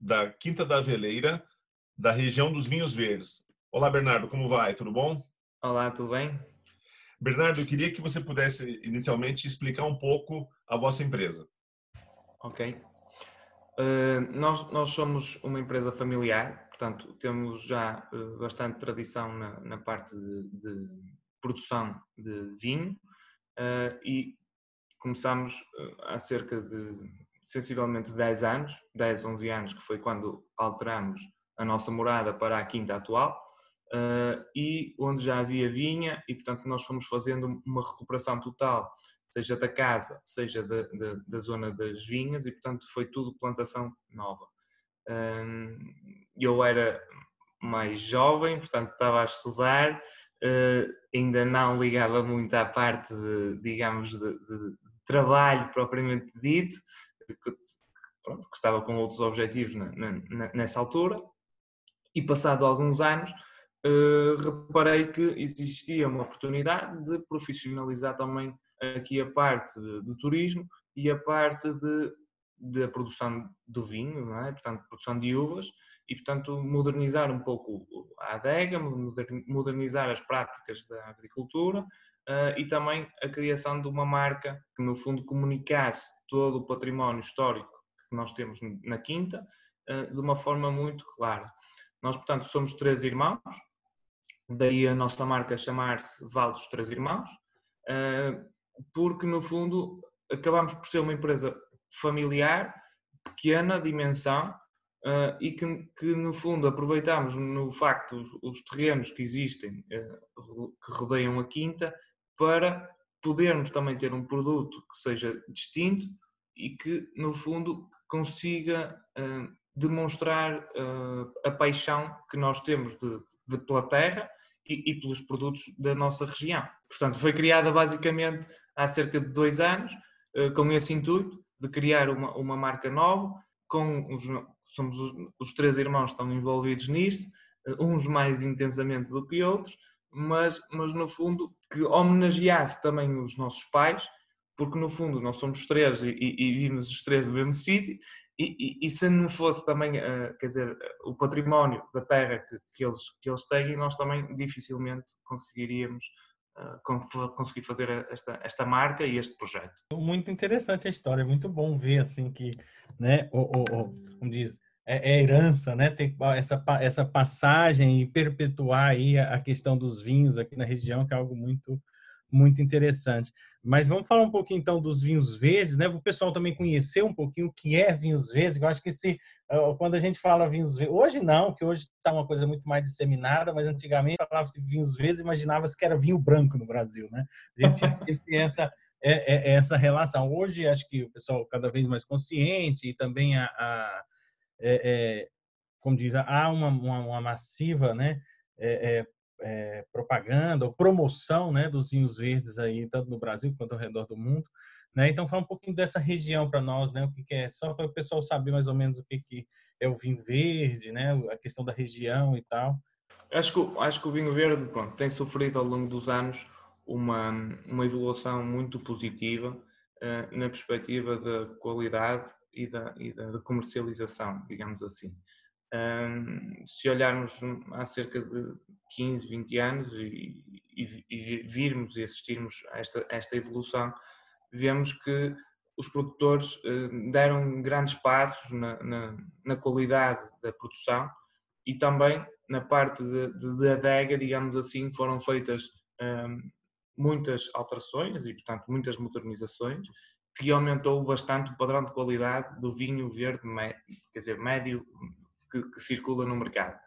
da Quinta da Veleira, da região dos Vinhos Verdes. Olá, Bernardo, como vai? Tudo bom? Olá, tudo bem? Bernardo, eu queria que você pudesse inicialmente explicar um pouco a vossa empresa. Ok. Uh, nós, nós somos uma empresa familiar, portanto, temos já uh, bastante tradição na, na parte de, de, produção de vinho uh, e começamos há cerca de sensivelmente 10 anos, 10, 11 anos, que foi quando alteramos a nossa morada para a quinta atual, uh, e onde já havia vinha, e portanto nós fomos fazendo uma recuperação total, seja da casa, seja da, da, da zona das vinhas, e portanto foi tudo plantação nova. Uh, eu era mais jovem, portanto estava a estudar, uh, ainda não ligava muito à parte, de, digamos, de, de trabalho propriamente dito, que, pronto, que estava com outros objetivos na, na, nessa altura, e passado alguns anos uh, reparei que existia uma oportunidade de profissionalizar também aqui a parte de turismo e a parte de, da produção do vinho, é? portanto, produção de uvas, e, portanto, modernizar um pouco a adega, modernizar as práticas da agricultura uh, e também a criação de uma marca que, no fundo, comunicasse todo o património histórico que nós temos na Quinta uh, de uma forma muito clara. Nós, portanto, somos três irmãos, daí a nossa marca chamar-se Vale dos Três Irmãos, uh, porque, no fundo, acabamos por ser uma empresa familiar, pequena dimensão, Uh, e que, que, no fundo aproveitamos no facto os, os terrenos que existem uh, que rodeiam a quinta para podermos também ter um produto que seja distinto e que, no fundo, consiga uh, demonstrar uh, a paixão que nós temos de, de pela terra e, e, pelos produtos da nossa região. Portanto, foi criada basicamente há cerca de dois anos, uh, com esse intuito de criar uma, uma marca nova, com os, somos os, os três irmãos que estão envolvidos nisto, uns mais intensamente do que outros, mas, mas no fundo que homenageasse também os nossos pais, porque no fundo nós somos três e, e, e vimos os três do mesmo sítio, e, e, se não fosse também, uh, quer dizer, o património da terra que, que, eles, que eles têm, nós também dificilmente conseguiríamos uh, conseguir fazer esta, esta marca e este projeto. Muito interessante a história, muito bom ver assim que, né, o, o, o como diz, é, é herança, né? Tem essa, essa passagem e perpetuar aí a, questão dos vinhos aqui na região, que é algo muito muito interessante. Mas vamos falar um pouquinho então dos vinhos verdes, né? Para o pessoal também conhecer um pouquinho o que é vinhos verdes. Eu acho que se quando a gente fala vinhos verdes, hoje não, que hoje está uma coisa muito mais disseminada, mas antigamente falava-se vinhos verdes, imaginava-se que era vinho branco no Brasil, né? A gente sempre essa é, é, essa relação. Hoje acho que o pessoal cada vez mais consciente e também a, a é, é, como diz, há uma, uma, uma massiva né, é, é, propaganda ou promoção né, dos vinhos verdes aí, tanto no Brasil quanto ao redor do mundo. Né? Então, fala um pouquinho dessa região para nós, né? o que, que é, só para o pessoal saber mais ou menos o que, que é o vinho verde, né? a questão da região e tal. Acho que, acho que o vinho verde pronto, tem sofrido ao longo dos anos uma, uma evolução muito positiva uh, na perspectiva da qualidade e da, e da comercialização, digamos assim. Um, se olharmos há cerca de 15, 20 anos e, e, e virmos e assistirmos a esta, a esta evolução, vemos que os produtores uh, deram grandes passos na, na, na, qualidade da produção e também na parte de adega, digamos assim, foram feitas um, muitas alterações e, portanto, muitas modernizações que aumentou bastante o padrão de qualidade do vinho verde, quer dizer, médio que, que, circula no mercado.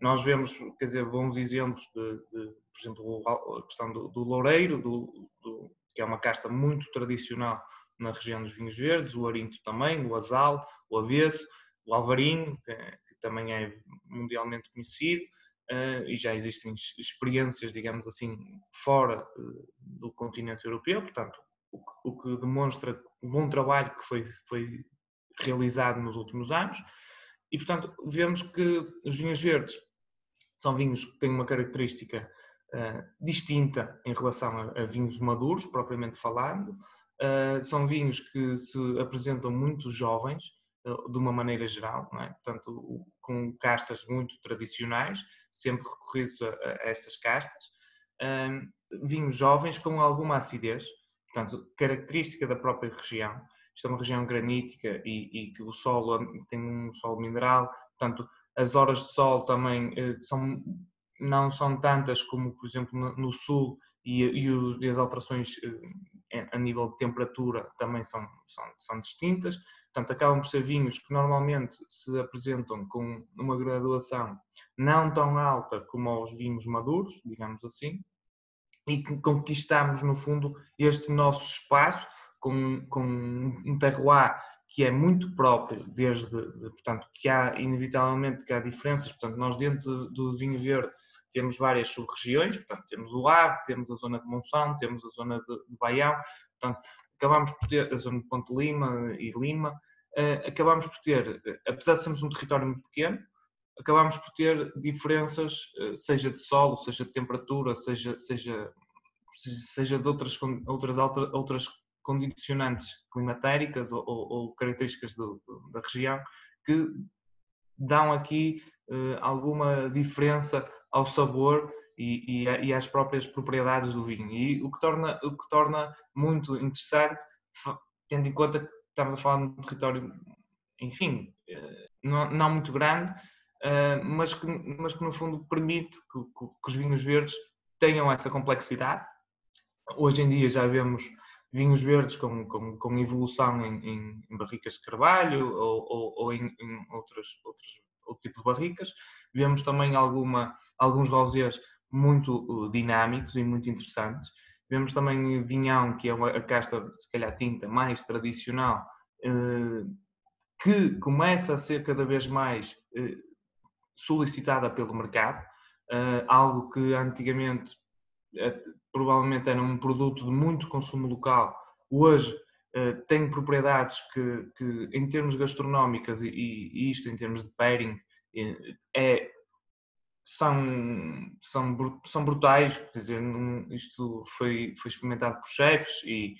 Nós vemos, quer dizer, bons exemplos de, de por exemplo, a questão do, do loureiro, do, do, que é uma casta muito tradicional na região dos vinhos verdes, o arinto também, o azal, o avesso, o alvarinho, que, que também é mundialmente conhecido, uh, e já existem experiências, digamos assim, fora uh, do continente europeu, portanto, o que, o que, demonstra o bom trabalho que foi, foi realizado nos últimos anos. E, portanto, vemos que os vinhos verdes são vinhos que têm uma característica uh, distinta em relação a, a, vinhos maduros, propriamente falando. Uh, são vinhos que se apresentam muito jovens, uh, de uma maneira geral, é? portanto, com castas muito tradicionais, sempre recorridos a, a estas castas. vinhos jovens com alguma acidez, portanto, característica da própria região. Isto é uma região granítica e, e que o solo tem um solo mineral, portanto, as horas de sol também eh, são, não são tantas como, por exemplo, no, no sul e, e, o, e, as alterações eh, a nível de temperatura também são, são, são distintas. Portanto, acabam por ser vinhos que normalmente se apresentam com uma graduação não tão alta como os vinhos maduros, digamos assim, e conquistamos, no fundo, este nosso espaço com, com um terroir que é muito próprio, desde, portanto, que há, inevitavelmente, que há diferenças, portanto, nós dentro do vinho verde temos várias sub-regiões, portanto, temos o Ave, temos a zona de Monção, temos a zona de, de Baião, portanto, acabamos por ter a zona de Ponte Lima e Lima, uh, acabamos por ter, apesar de sermos um território muito pequeno, acabamos por ter diferenças, uh, seja de solo, seja de temperatura, seja, seja, seja de outras, outras, outras condicionantes climatéricas ou, ou, ou características do, da região que dão aqui uh, alguma diferença ao sabor e, e, e, às próprias propriedades do vinho. E o que torna, o que torna muito interessante, tendo em conta que estamos a falar de um território, enfim, uh, não, não, muito grande, mas, que, mas que no fundo permite que, que, que os vinhos verdes tenham essa complexidade. Hoje em dia já vemos vinhos verdes com, com, com evolução em, em, barricas de carvalho ou, ou, ou em, em outras, outros, outro tipo de barricas. Vemos também alguma, alguns rosés muito uh, dinâmicos e muito interessantes. Vemos também vinhão, que é a casta, se calhar, tinta mais tradicional, uh, que começa a ser cada vez mais uh, solicitada pelo mercado, algo que antigamente provavelmente era um produto de muito consumo local, hoje uh, tem propriedades que, que, em termos gastronómicas e, e, isto em termos de pairing, eh, é, são, são, são brutais, quer dizer, isto foi, foi experimentado por chefes e,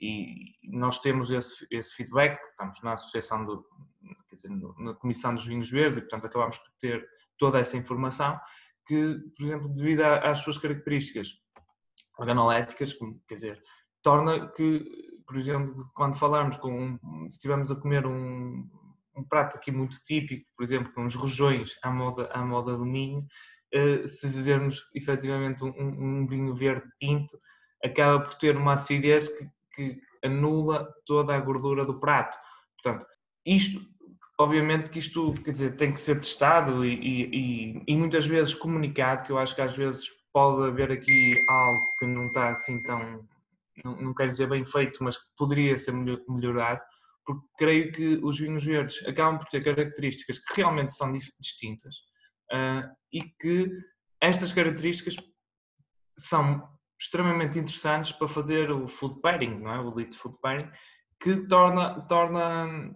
e nós temos esse, esse feedback, estamos na associação, do, dizer, na Comissão dos Vinhos Verdes e, portanto, acabamos por ter toda essa informação que, por exemplo, devido às suas características organoléticas, quer dizer, torna que, por exemplo, quando falarmos com, se estivermos a comer um, um prato aqui muito típico, por exemplo, com uns rojões à moda, à moda do Minho, uh, se bebermos efetivamente um, um, vinho verde tinto, acaba por ter uma acidez que, que anula toda a gordura do prato. Portanto, isto, obviamente que isto quer dizer, tem que ser testado e, e, e, muitas vezes comunicado, que eu acho que às vezes pode haver aqui algo que não está assim tão, não, não quero dizer bem feito, mas que poderia ser melhorado, porque creio que os vinhos verdes acabam por ter características que realmente são distintas uh, e que estas características são extremamente interessantes para fazer o food pairing, não é? o elite food pairing, que torna, torna,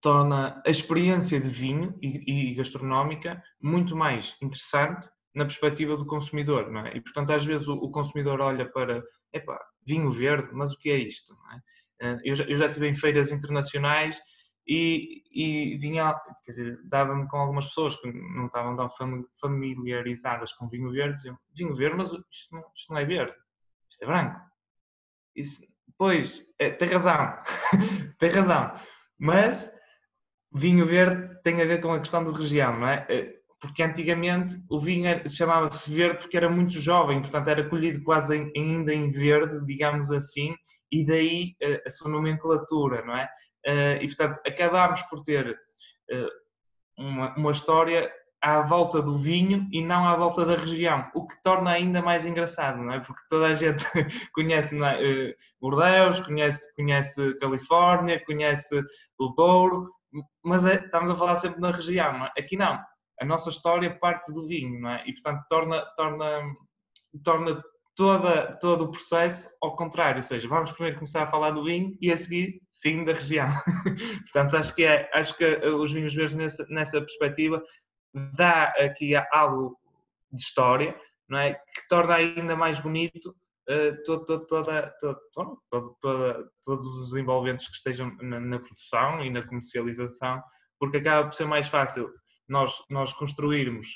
torna a experiência de vinho e, e gastronómica muito mais interessante na perspectiva do consumidor, não é? E portanto às vezes o, o consumidor olha para, epá, vinho verde, mas o que é isto? É? Eh, eu, já, eu já estive em feiras internacionais e, e vinha, quer dizer, dava-me com algumas pessoas que não estavam tão familiarizadas com vinho verde, diziam, vinho verde, mas isto não, isto não é verde, isto é branco. Isso, pois, é, tem razão, tem razão, mas vinho verde tem a ver com a questão da região, não é? Eh, porque antigamente o vinho chamava-se verde porque era muito jovem, portanto era colhido quase ainda em verde, digamos assim, e daí a, eh, a sua nomenclatura, não é? Uh, e portanto acabámos por ter uh, uma, uma história à volta do vinho e não à volta da região, o que torna ainda mais engraçado, não é? Porque toda a gente conhece é? uh, Bordeaux, conhece, conhece Califórnia, conhece o Douro, mas é, estamos a falar sempre na região, não é? aqui não. A nossa história parte do vinho, não é? E portanto torna, torna, torna toda, todo o processo ao contrário, ou seja, vamos primeiro começar a falar do vinho e a seguir, sim, da região. portanto, acho que, é, acho que os vinhos verdes nessa, nessa perspectiva dá aqui algo de história, não é? Que torna ainda mais bonito uh, todo, toda, todo, todos os envolventes que estejam na, na, produção e na comercialização, porque acaba por ser mais fácil nós, nós construirmos,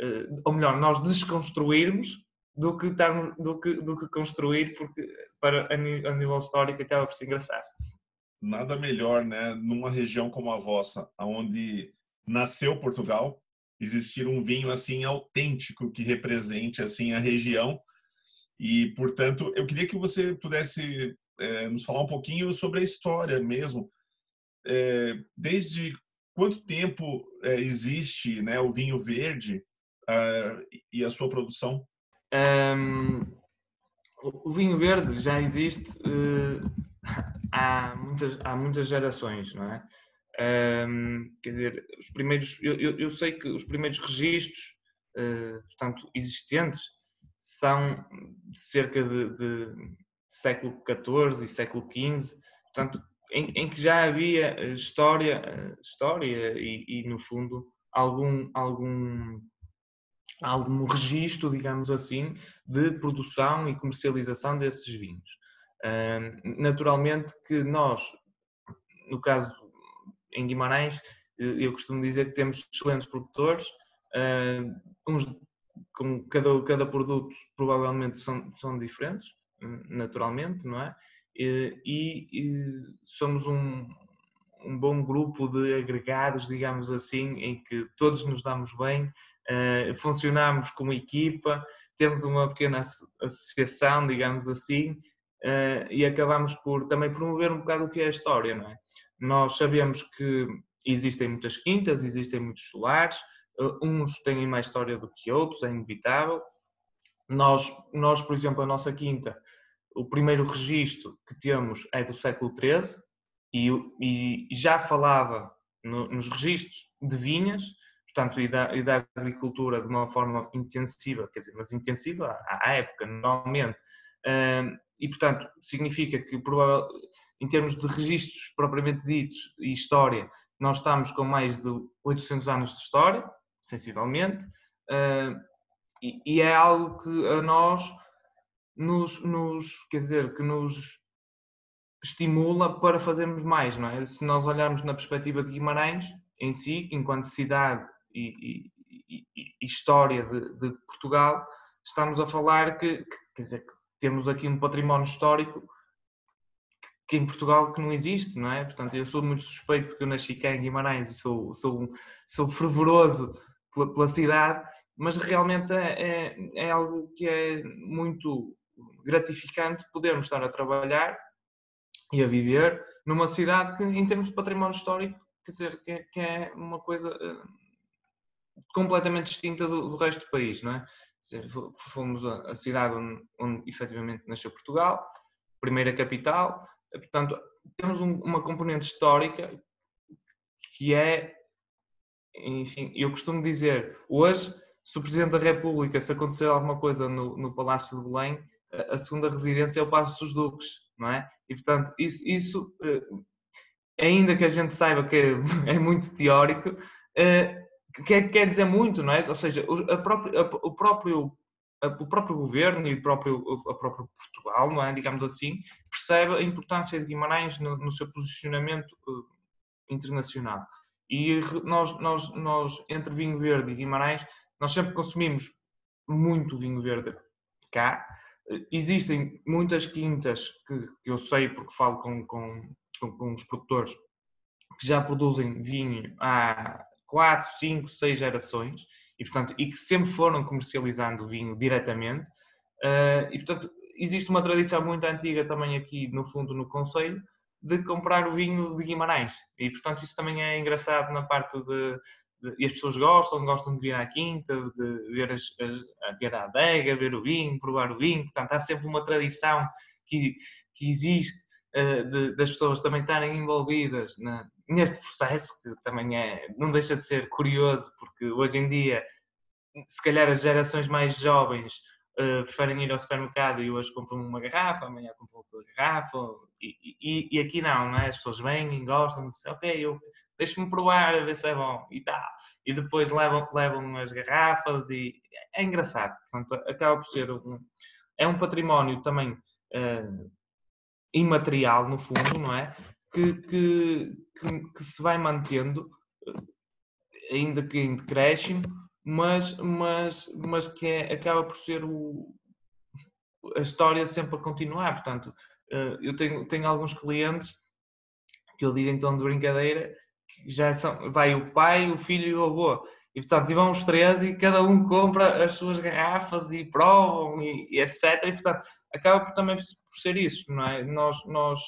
uh, ou melhor, nós desconstruirmos do que, estarmos, do que, do que construir, porque para, a nível histórico acaba por ser engraçado. Nada melhor, né, numa região como a vossa, onde nasceu Portugal, existir um vinho assim autêntico que represente assim a região. E portanto eu queria que você pudesse é, nos falar um pouquinho sobre a história mesmo. É, desde quanto tempo é, existe né o vinho verde uh, e a sua produção um, o vinho verde já existe uh, há muitas há muitas gerações não é? Um, quer dizer, os primeiros, eu, eu, sei que os primeiros registros, uh, portanto, existentes, são de cerca de, de século XIV e século XV, portanto, em, em, que já havia história, história e, e, no fundo, algum, algum, algum registro, digamos assim, de produção e comercialização desses vinhos. naturalmente que nós, no caso em Guimarães, eu costumo dizer que temos excelentes produtores, uns com cada, cada produto provavelmente são, são diferentes, naturalmente, não é? E, e somos um, um bom grupo de agregados, digamos assim, em que todos nos damos bem, uh, funcionamos como equipa, temos uma pequena associação, digamos assim, uh, e acabamos por também promover um bocado o que é a história, não é? Nós sabemos que existem muitas quintas, existem muitos solares, eh, uns têm mais história do que outros, é inevitável. Nós, nós, por exemplo, a nossa quinta, o primeiro registro que temos é do século XIII e, e já falava no, nos registros de vinhas, portanto, e da, e da, agricultura de uma forma intensiva, quer dizer, mas intensiva à, à época, normalmente. e, portanto, significa que, em termos de registros propriamente ditos e história, nós estamos com mais de 800 anos de história, sensivelmente, e, é algo que a nós nos, nos, quer dizer, que nos estimula para fazermos mais, não é? Se nós olharmos na perspectiva de Guimarães em si, enquanto cidade e, e, história de, de, Portugal, estamos a falar que, que, quer dizer, que temos aqui um património histórico que em Portugal que não existe, não é? Portanto, eu sou muito suspeito porque eu nasci cá em Guimarães e sou, sou, sou fervoroso pela, pela cidade, mas realmente é, é, é, algo que é muito gratificante podermos estar a trabalhar e a viver numa cidade que, em termos de património histórico, quer dizer, que, que é uma coisa uh, completamente distinta do, do, resto do país, não é? Dizer, fomos a, a cidade onde, onde efetivamente nasceu Portugal, primeira capital, portanto, temos um, uma componente histórica que é, enfim, eu costumo dizer, hoje, se o Presidente da República, se acontecer alguma coisa no, no Palácio de Belém, a segunda residência é o Palácio dos Duques, não é? E, portanto, isso, isso eh, ainda que a gente saiba que é, é muito teórico, eh, quer, quer dizer muito, não é? Ou seja, a própria, a, o próprio o próprio governo e o próprio, a próprio Portugal, não é? digamos assim, percebe a importância de Guimarães no, no seu posicionamento uh, internacional. E nós, nós, nós, entre vinho verde e Guimarães, nós sempre consumimos muito vinho verde cá. Existem muitas quintas que, que eu sei porque falo com, com, com, com os produtores que já produzem vinho há 4, 5, 6 gerações e, portanto, e que sempre foram comercializando o vinho diretamente. Uh, e, portanto, existe uma tradição muito antiga também aqui, no fundo, no Conselho, de comprar o vinho de Guimarães. E, portanto, isso também é engraçado na parte de. e as pessoas gostam, gostam de vir à quinta, de ver as, as, a ter a adega, ver o vinho, provar o vinho. Portanto, há sempre uma tradição que, que existe de, das pessoas também estarem envolvidas na, neste processo, que também é, não deixa de ser curioso, porque hoje em dia, se calhar as gerações mais jovens uh, preferem ir ao supermercado e hoje compram uma garrafa, amanhã compram outra garrafa, e, e, e, aqui não, não é? As pessoas vêm e gostam, dizem, ok, eu deixe-me provar a ver se é bom, e tal. E depois levam, levam as garrafas e é engraçado. Portanto, acaba por ser um, é um património também uh, imaterial, no fundo, não é? Que, que, que, que, se vai mantendo, ainda que em decréscimo, mas, mas, mas que é, acaba por ser o, a história sempre a continuar. Portanto, uh, eu tenho, tenho alguns clientes que eu digo então de brincadeira que já são, vai o pai, o filho e o avô. E portanto, e vão os três e cada um compra as suas garrafas e provam e, e etc. E portanto, acaba por também por ser isso, não é? Nós, nós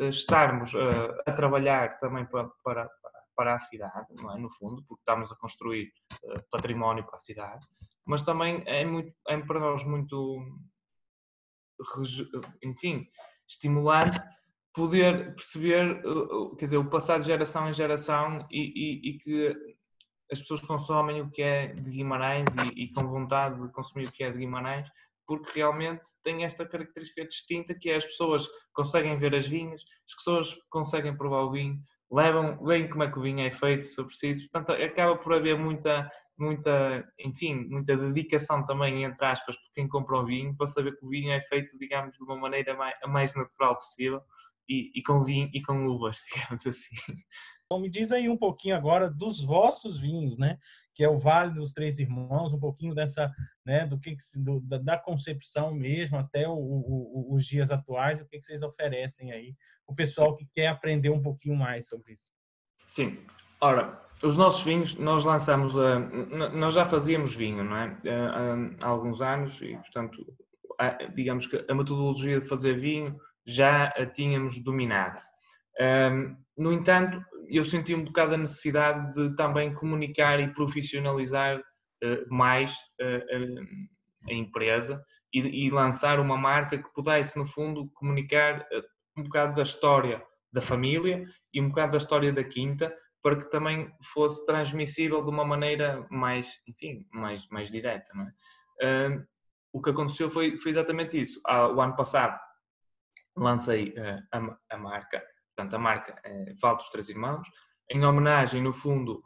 eh, estarmos eh, a trabalhar também para, para, para a cidade, não é? No fundo, porque estamos a construir uh, património para a cidade, mas também é, muito, é para nós muito, enfim, estimulante poder perceber, quer dizer, o passado de geração em geração e, e, e que as pessoas consomem o que é de Guimarães e, e, com vontade de consumir o que é de Guimarães, porque realmente tem esta característica distinta que é as pessoas conseguem ver as vinhas, as pessoas conseguem provar o vinho, levam, veem como é que o vinho é feito, se preciso, portanto acaba por haver muita, muita, enfim, muita dedicação também, entre aspas, por quem compra o vinho, para saber que o vinho é feito, digamos, de uma maneira mais, a mais natural possível e, e com vinho e com uvas, digamos assim. Então me diz aí um pouquinho agora dos vossos vinhos, né? Que é o Vale dos Três Irmãos, um pouquinho dessa, né? Do que do, da, concepção mesmo até o, o, os dias atuais, o que, que vocês oferecem aí o pessoal que quer aprender um pouquinho mais sobre isso. Sim. Ora, os nossos vinhos, nós lançamos, a, nós já fazíamos vinho, não é? Há, alguns anos e, portanto, digamos que a metodologia de fazer vinho já a tínhamos dominada. No entanto, eu senti um bocado a necessidade de também comunicar e profissionalizar eh, mais eh, a empresa e, e, lançar uma marca que pudesse, no fundo, comunicar eh, um bocado da história da família e um bocado da história da quinta para que também fosse transmissível de uma maneira mais, enfim, mais, mais direta. É? Uh, o que aconteceu foi, foi exatamente isso. Ah, o ano passado lancei uh, a, a marca Portanto, a marca é Val dos Três Irmãos, em homenagem, no fundo,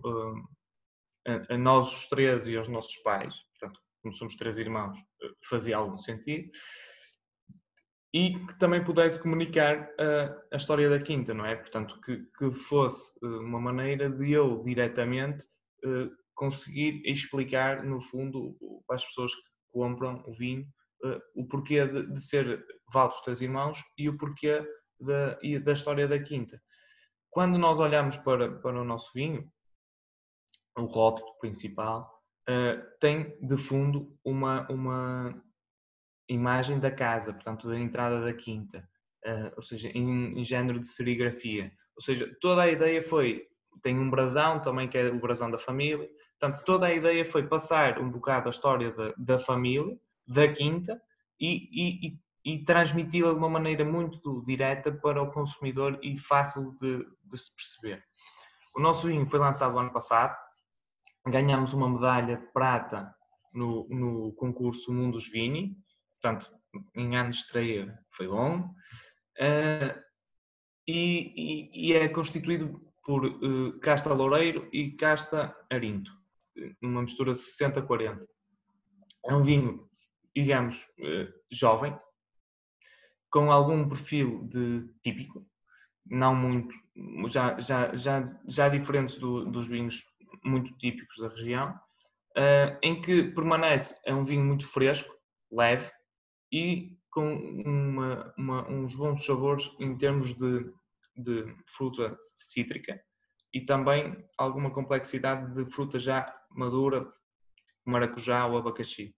eh, a, nós os três e aos nossos pais. Portanto, como somos três irmãos, eh, fazia algum sentido. E que também pudesse comunicar a, a história da Quinta, não é? Portanto, que, que fosse uma maneira de eu, diretamente, conseguir explicar, no fundo, para as pessoas que compram o vinho, o porquê de, de ser Val dos Três Irmãos e o porquê da, da história da quinta. Quando nós olhamos para, para o nosso vinho, o rótulo principal uh, tem de fundo uma, uma imagem da casa, portanto, da entrada da quinta, uh, ou seja, em, em género de serigrafia. Ou seja, toda a ideia foi, tem um brasão também, que é o brasão da família, portanto, toda a ideia foi passar um bocado a história da, da família, da quinta, e, e, e transmiti-la de uma maneira muito direta para o consumidor e fácil de, de se perceber. O nosso vinho foi lançado ano passado, ganhamos uma medalha de prata no, no concurso Mundos Vini, portanto, em ano de estreia foi bom, uh, e, e, e, é constituído por uh, casta loureiro e casta arinto, numa mistura 60-40. É um vinho, digamos, uh, jovem, com algum perfil de típico, não muito, já, já, já, já diferentes do, dos vinhos muito típicos da região, uh, em que permanece, é um vinho muito fresco, leve e com uma, uma, uns bons sabores em termos de, de fruta cítrica e também alguma complexidade de fruta já madura, maracujá ou abacaxi.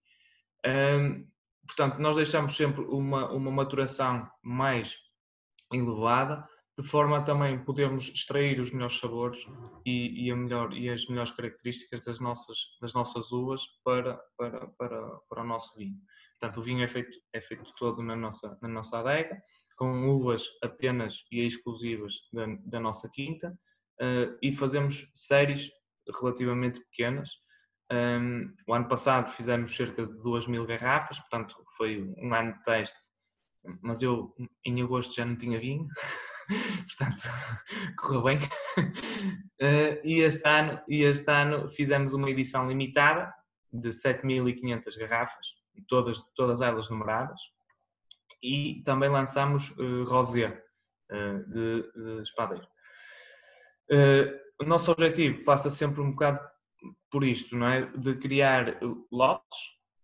Um, portanto, nós deixamos sempre uma, uma maturação mais elevada, de forma a também podermos extrair os melhores sabores e, e, melhor, e as melhores características das nossas, das nossas uvas para, para, para, para o nosso vinho. Portanto, o vinho é feito, é feito todo na nossa, na nossa adega, com uvas apenas e exclusivas da, da nossa quinta uh, e fazemos séries relativamente pequenas. Um, o ano passado fizemos cerca de 2 mil garrafas, portanto foi um ano de teste, mas eu em agosto já não tinha vinho, portanto correu bem. Uh, e, este ano, e este ano fizemos uma edição limitada de 7.500 garrafas, todas, todas elas numeradas, e também lançamos uh, rosé uh, de, de espadeiro. Uh, o nosso objetivo passa sempre um bocado por isto, não é? De criar lotes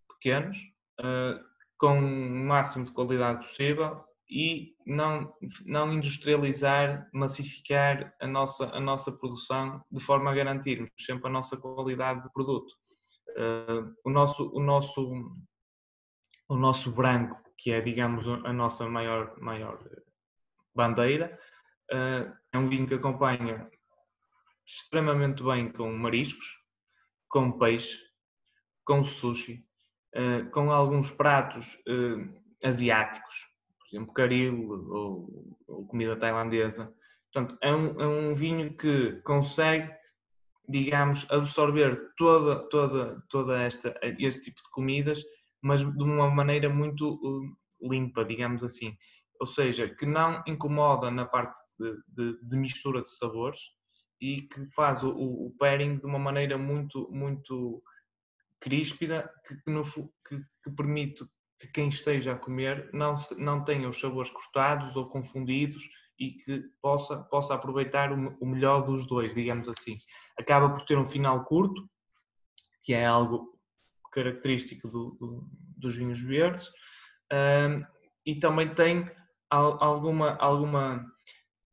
pequenos, uh, com o máximo de qualidade possível e não, não industrializar, massificar a nossa, a nossa produção de forma a garantirmos sempre a nossa qualidade de produto. Uh, o, nosso, o, nosso, o nosso branco, que é, digamos, a nossa maior, maior bandeira, uh, é um vinho que acompanha extremamente bem com mariscos, com peixe, com sushi, uh, com alguns pratos uh, asiáticos, por exemplo, caril ou, ou, comida tailandesa. Portanto, é um, é um vinho que consegue, digamos, absorver toda, toda, toda esta, este tipo de comidas, mas de uma maneira muito uh, limpa, digamos assim. Ou seja, que não incomoda na parte de, de, de mistura de sabores, e que faz o, o pairing de uma maneira muito, muito críspida, que, que, no, que, que, permite que quem esteja a comer não, não tenha os sabores cortados ou confundidos e que possa, possa aproveitar o, o melhor dos dois, digamos assim. Acaba por ter um final curto, que é algo característico do, do, dos vinhos verdes, um, e também tem alguma, alguma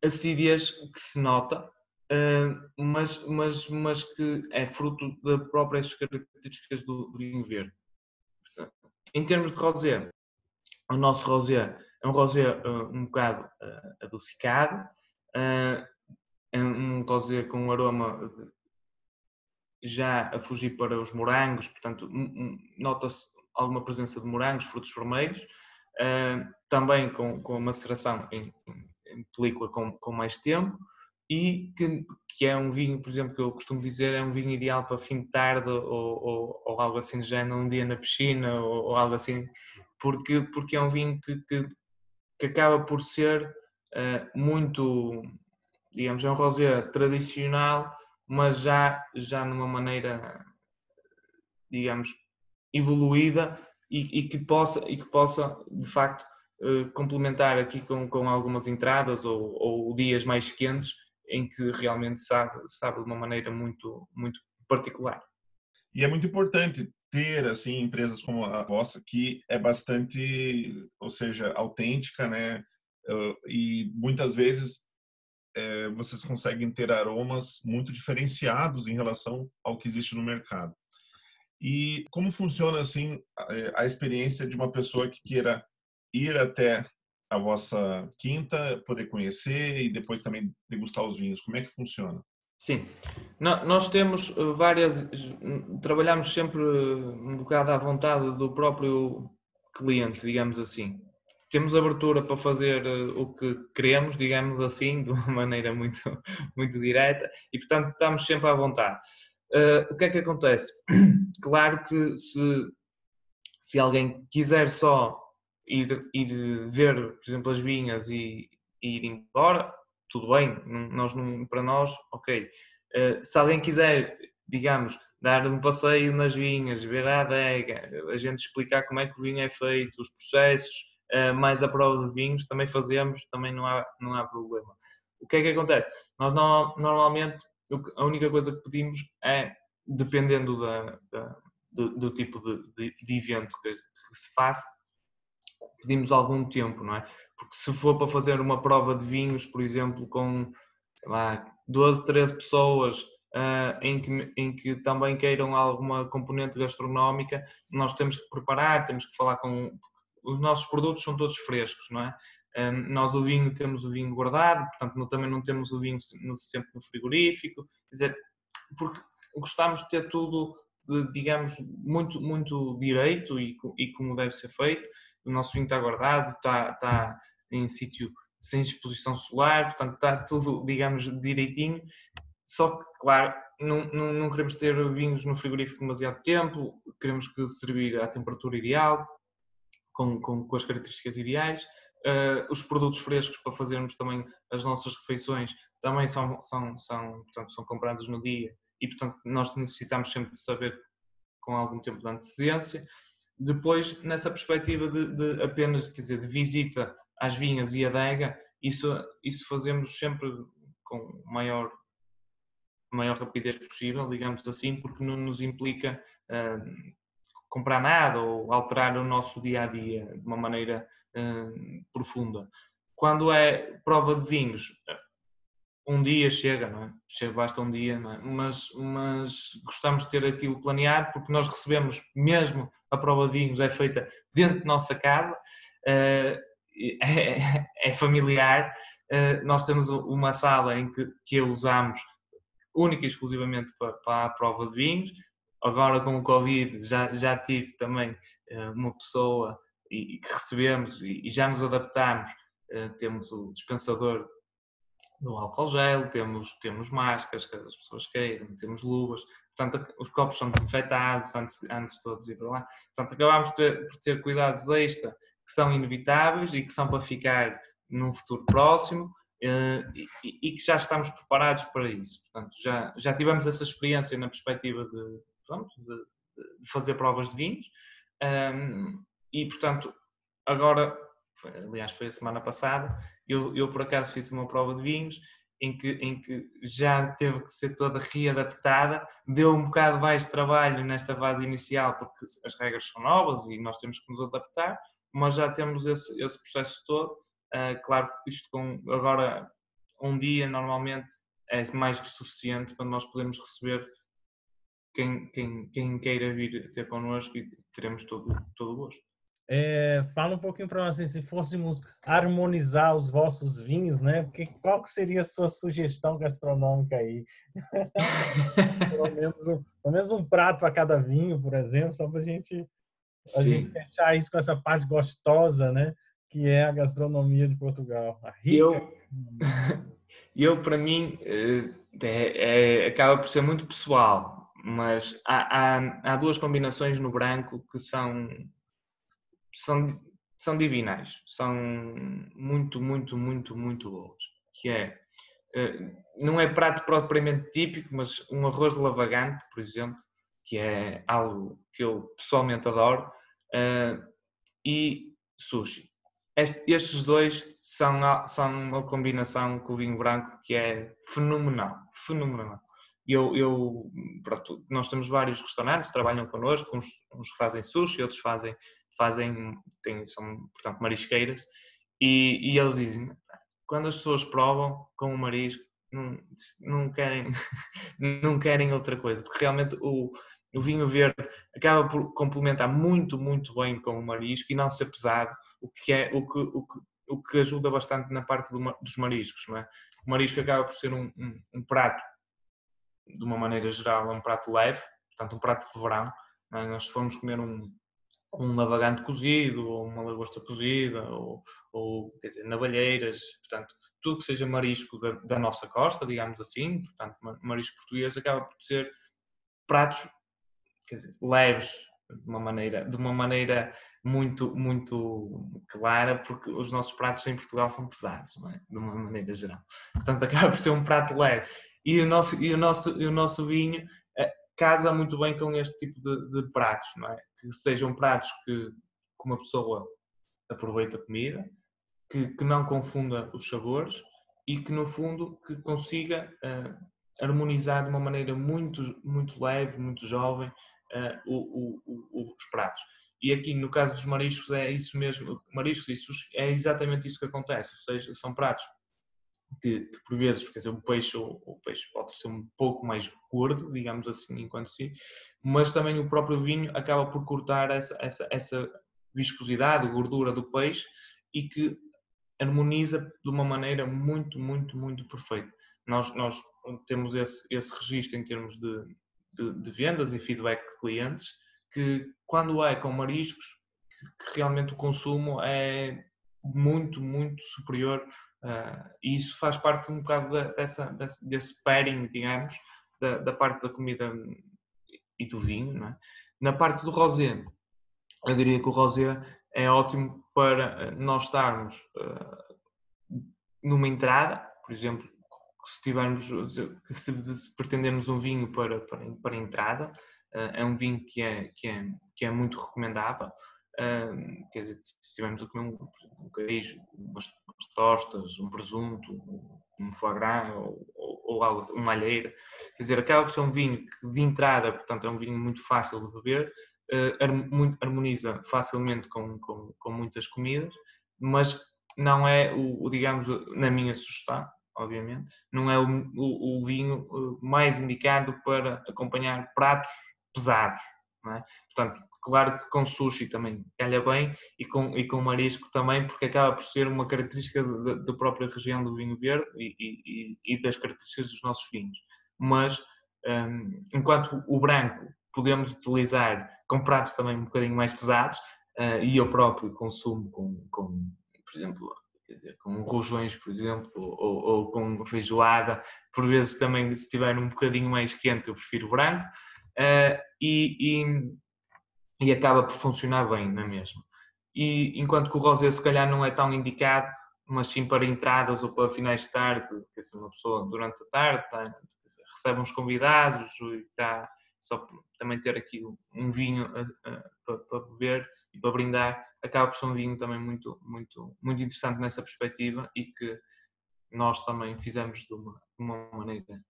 acidez que se nota, mas, mas, mas que é fruto das próprias características do, vinho verde. Em termos de rosé, o nosso rosé é um rosé uh, um bocado uh, adocicado, é um rosé com um aroma já a fugir para os morangos, portanto nota-se alguma presença de morangos, frutos vermelhos, também com, com a maceração em, em película com, com mais tempo, e que, que, é um vinho, por exemplo, que eu costumo dizer, é um vinho ideal para fim de tarde ou, ou, ou algo assim já um dia na piscina ou, ou, algo assim, porque, porque é um vinho que, que, que acaba por ser uh, muito, digamos, é um rosé tradicional, mas já, já numa maneira, digamos, evoluída e, e que, possa, e que possa, de facto, uh, complementar aqui com, com algumas entradas ou, ou dias mais quentes em que realmente sabe, sabe de uma maneira muito, muito particular. E é muito importante ter assim empresas como a vossa que é bastante, ou seja, autêntica, né? E muitas vezes é, vocês conseguem ter aromas muito diferenciados em relação ao que existe no mercado. E como funciona assim a, a experiência de uma pessoa que queira ir até a vossa quinta, poder conhecer e depois também degustar os vinhos. Como é que funciona? Sim, nós temos eh, várias, trabalhamos sempre um bocado à vontade do próprio cliente, digamos assim. Temos abertura para fazer eh, o que queremos, digamos assim, de uma maneira muito, muito direta e, portanto, estamos sempre à vontade. Uh, o que é que acontece? Claro que se, se alguém quiser só ir, ir ver, por exemplo, as vinhas e, e ir embora, tudo bem, nós não, para nós, ok. Uh, se alguém quiser, digamos, dar um passeio nas vinhas, ver a adega, a gente explicar como é que o vinho é feito, os processos, uh, mais a prova de vinhos, também fazemos, também não há, não há problema. O que é que acontece? Nós não, normalmente a única coisa que pedimos é, dependendo da, da do, do, tipo de, de, de evento que, que se faça, pedimos algum tempo, não é? Porque se for para fazer uma prova de vinhos, por exemplo, com lá, 12, 13 pessoas uh, em, que, em que também queiram alguma componente gastronómica, nós temos que preparar, temos que falar com. Os nossos produtos são todos frescos, não é? Um, nós o vinho temos o vinho guardado, portanto também não temos o vinho sempre no frigorífico, quer dizer, porque gostamos de ter tudo, digamos, muito, muito direito e, e como deve ser feito o nosso vinho está guardado, está, está em sítio sem exposição solar, portanto está tudo, digamos, direitinho. Só que, claro, não, não, não, queremos ter vinhos no frigorífico demasiado tempo, queremos que servir à temperatura ideal, com, com, com as características ideais. Uh, os produtos frescos para fazermos também as nossas refeições também são, são, são, portanto, são comprados no dia e, portanto, nós necessitamos sempre de saber com algum tempo de antecedência. Depois, nessa perspectiva de, de apenas, quer dizer, de visita às vinhas e adega, isso, isso fazemos sempre com maior maior rapidez possível, digamos assim, porque não nos implica uh, comprar nada ou alterar o nosso dia a dia de uma maneira uh, profunda. Quando é prova de vinhos, um dia chega, não é? Chega, basta um dia, não é? Mas, mas gostamos de ter aquilo planeado porque nós recebemos, mesmo a prova de vinhos é feita dentro de nossa casa, uh, é, é, familiar. nós temos uma sala em que, que usamos única e exclusivamente para, para a prova de vinhos. Agora com o Covid já, já tive também uh, uma pessoa e, que recebemos e, já nos adaptamos. Uh, temos o dispensador do álcool gel, temos, temos máscaras que as pessoas queiram, temos luvas, portanto os copos são desinfetados antes, antes de todos ir para lá. Portanto acabamos ter, por ter cuidados extra que são inevitáveis e que são para ficar num futuro próximo eh, e, que já estamos preparados para isso. Portanto, já, já tivemos essa experiência na perspectiva de, pronto, de, de fazer provas de vinhos um, e, portanto, agora, foi, aliás, foi a semana passada, eu, eu por acaso fiz uma prova de vinhos em que, em que já teve que ser toda readaptada, deu um bocado mais de trabalho nesta fase inicial, porque as regras são novas e nós temos que nos adaptar, mas já temos esse, esse processo todo. Uh, claro isto com agora um dia normalmente é mais que suficiente para nós podermos receber quem, quem, quem queira vir ter connosco e teremos todo, todo o gosto. É, fala um pouquinho para nós, assim, se fôssemos harmonizar os vossos vinhos, né? Que, qual que seria a sua sugestão gastronômica aí? pelo, menos um, pelo menos um prato para cada vinho, por exemplo, só para a gente, a gente fechar isso com essa parte gostosa, né? que é a gastronomia de Portugal. A rica. Eu, eu para mim, eh, é, é, acaba por ser muito pessoal, mas há, há, há, duas combinações no branco que são, são, são divinais, são muito, muito, muito, muito boas. Que é, eh, não é prato propriamente típico, mas um arroz de lavagante, por exemplo, que é algo que eu pessoalmente adoro, eh, e sushi estes dois são, são uma combinação com o vinho branco que é fenomenal, fenomenal. Eu, eu, pronto, nós temos vários restaurantes que trabalham connosco, uns, uns fazem sushi, outros fazem, fazem têm, são, portanto, marisqueiras, e, e eles dizem, quando as pessoas provam com o marisco, não, não, querem, não querem outra coisa, porque realmente o, o vinho verde acaba por complementar muito, muito bem com o marisco e não ser pesado, o que, é, o que, o que, o que ajuda bastante na parte do, dos mariscos. Não é? O marisco acaba por ser um, um, um, prato, de uma maneira geral, é um prato leve, portanto, um prato de verão. É? Nós, se formos comer um, um lavagante cozido, ou uma lagosta cozida, ou, ou quer dizer, navalheiras, portanto, tudo que seja marisco da, da nossa costa, digamos assim, portanto, marisco português, acaba por ser pratos quer dizer, leves de uma maneira, de uma maneira muito, muito clara, porque os nossos pratos em Portugal são pesados, é? de uma maneira geral. Portanto, acaba por ser um prato leve. E o nosso, e o nosso, e o nosso vinho casa muito bem com este tipo de, de pratos, não é? Que sejam pratos que, que uma pessoa aproveita a comida, que, que não confunda os sabores e que, no fundo, que consiga uh, harmonizar de uma maneira muito, muito leve, muito jovem, uh, o, o, os pratos. E aqui, no caso dos mariscos, é isso mesmo, mariscos sushi, é exatamente isso que acontece, ou seja, são pratos que, que por vezes, quer dizer, o peixe, o, o, peixe pode ser um pouco mais gordo, digamos assim, enquanto sim, mas também o próprio vinho acaba por cortar essa, essa, essa viscosidade, gordura do peixe e que harmoniza de uma maneira muito, muito, muito perfeita. Nós, nós temos esse, esse registro em termos de, de, de, vendas e feedback de clientes, que quando é com mariscos, que, que realmente o consumo é, muito, muito superior uh, e isso faz parte um bocado da, dessa, desse, desse pairing, digamos, da, da, parte da comida e do vinho. É? Na parte do rosé, eu diria que o rosé é ótimo para nós estarmos uh, numa entrada, por exemplo, se tivermos, se pretendermos um vinho para, para, para entrada, uh, é um vinho que é, que é, que é muito recomendável. Quer dizer, se tivermos a comer um, um queijo, umas, umas, tostas, um presunto, um foie gras ou, ou, ou algo, assim, uma alheira, quer dizer, acaba por ser um vinho que de entrada, portanto, é um vinho muito fácil de beber, uh, harmoniza facilmente com, com, com, muitas comidas, mas não é o, o, digamos, na minha sugestão, obviamente, não é o, o, o vinho eh, mais indicado para acompanhar pratos pesados. É? Portanto, claro que com sushi também calha bem e com, e com marisco também, porque acaba por ser uma característica da própria região do vinho verde e, e, e, das características dos nossos vinhos. Mas, um, enquanto o branco podemos utilizar com pratos também um bocadinho mais pesados, uh, e eu próprio consumo com, com por exemplo, dizer, com rojões, por exemplo, ou, ou, com feijoada. Por vezes também, se estiver um bocadinho mais quente, eu prefiro branco. Uh, e, e, e, acaba por funcionar bem na é mesma. E enquanto que o rosé se calhar não é tão indicado, mas sim para entradas ou para finais de tarde, quer dizer, uma pessoa durante a tarde dizer, recebe uns convidados e está só também ter aqui um vinho uh, uh, para, para beber e para brindar, acaba por ser um vinho também muito, muito, muito interessante nessa perspectiva e que nós também fizemos de uma, de uma maneira,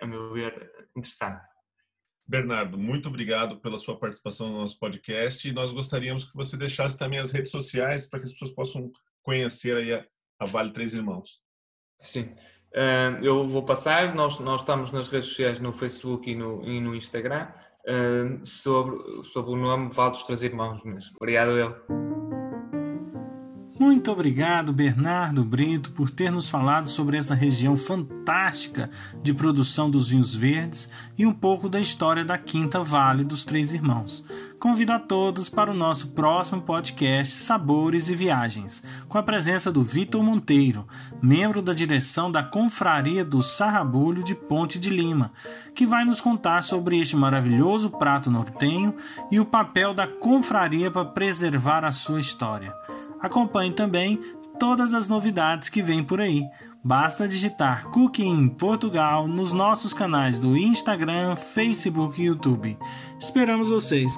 a meu ver, interessante. Bernardo, muito obrigado pela sua participação no nosso podcast e nós gostaríamos que você deixasse também as redes sociais para que as pessoas possam conhecer a, a Vale Três Irmãos. Sim, uh, eu vou passar, nós, nós estamos nas redes sociais no Facebook e no, e no Instagram, sobre, sobre o nome Val dos Três Irmãos mesmo. Obrigado, eu. Muito obrigado, Bernardo Brito, por ter nos falado sobre essa região fantástica de produção dos vinhos verdes e um pouco da história da Quinta Vale dos Três Irmãos. Convido a todos para o nosso próximo podcast Sabores e Viagens, com a presença do Vitor Monteiro, membro da direção da Confraria do Sarrabulho de Ponte de Lima, que vai nos contar sobre este maravilhoso prato nortenho e o papel da confraria para preservar a sua história. Acompanhe também todas as novidades que vêm por aí. Basta digitar Cooking Portugal nos nossos canais do Instagram, Facebook e YouTube. Esperamos vocês!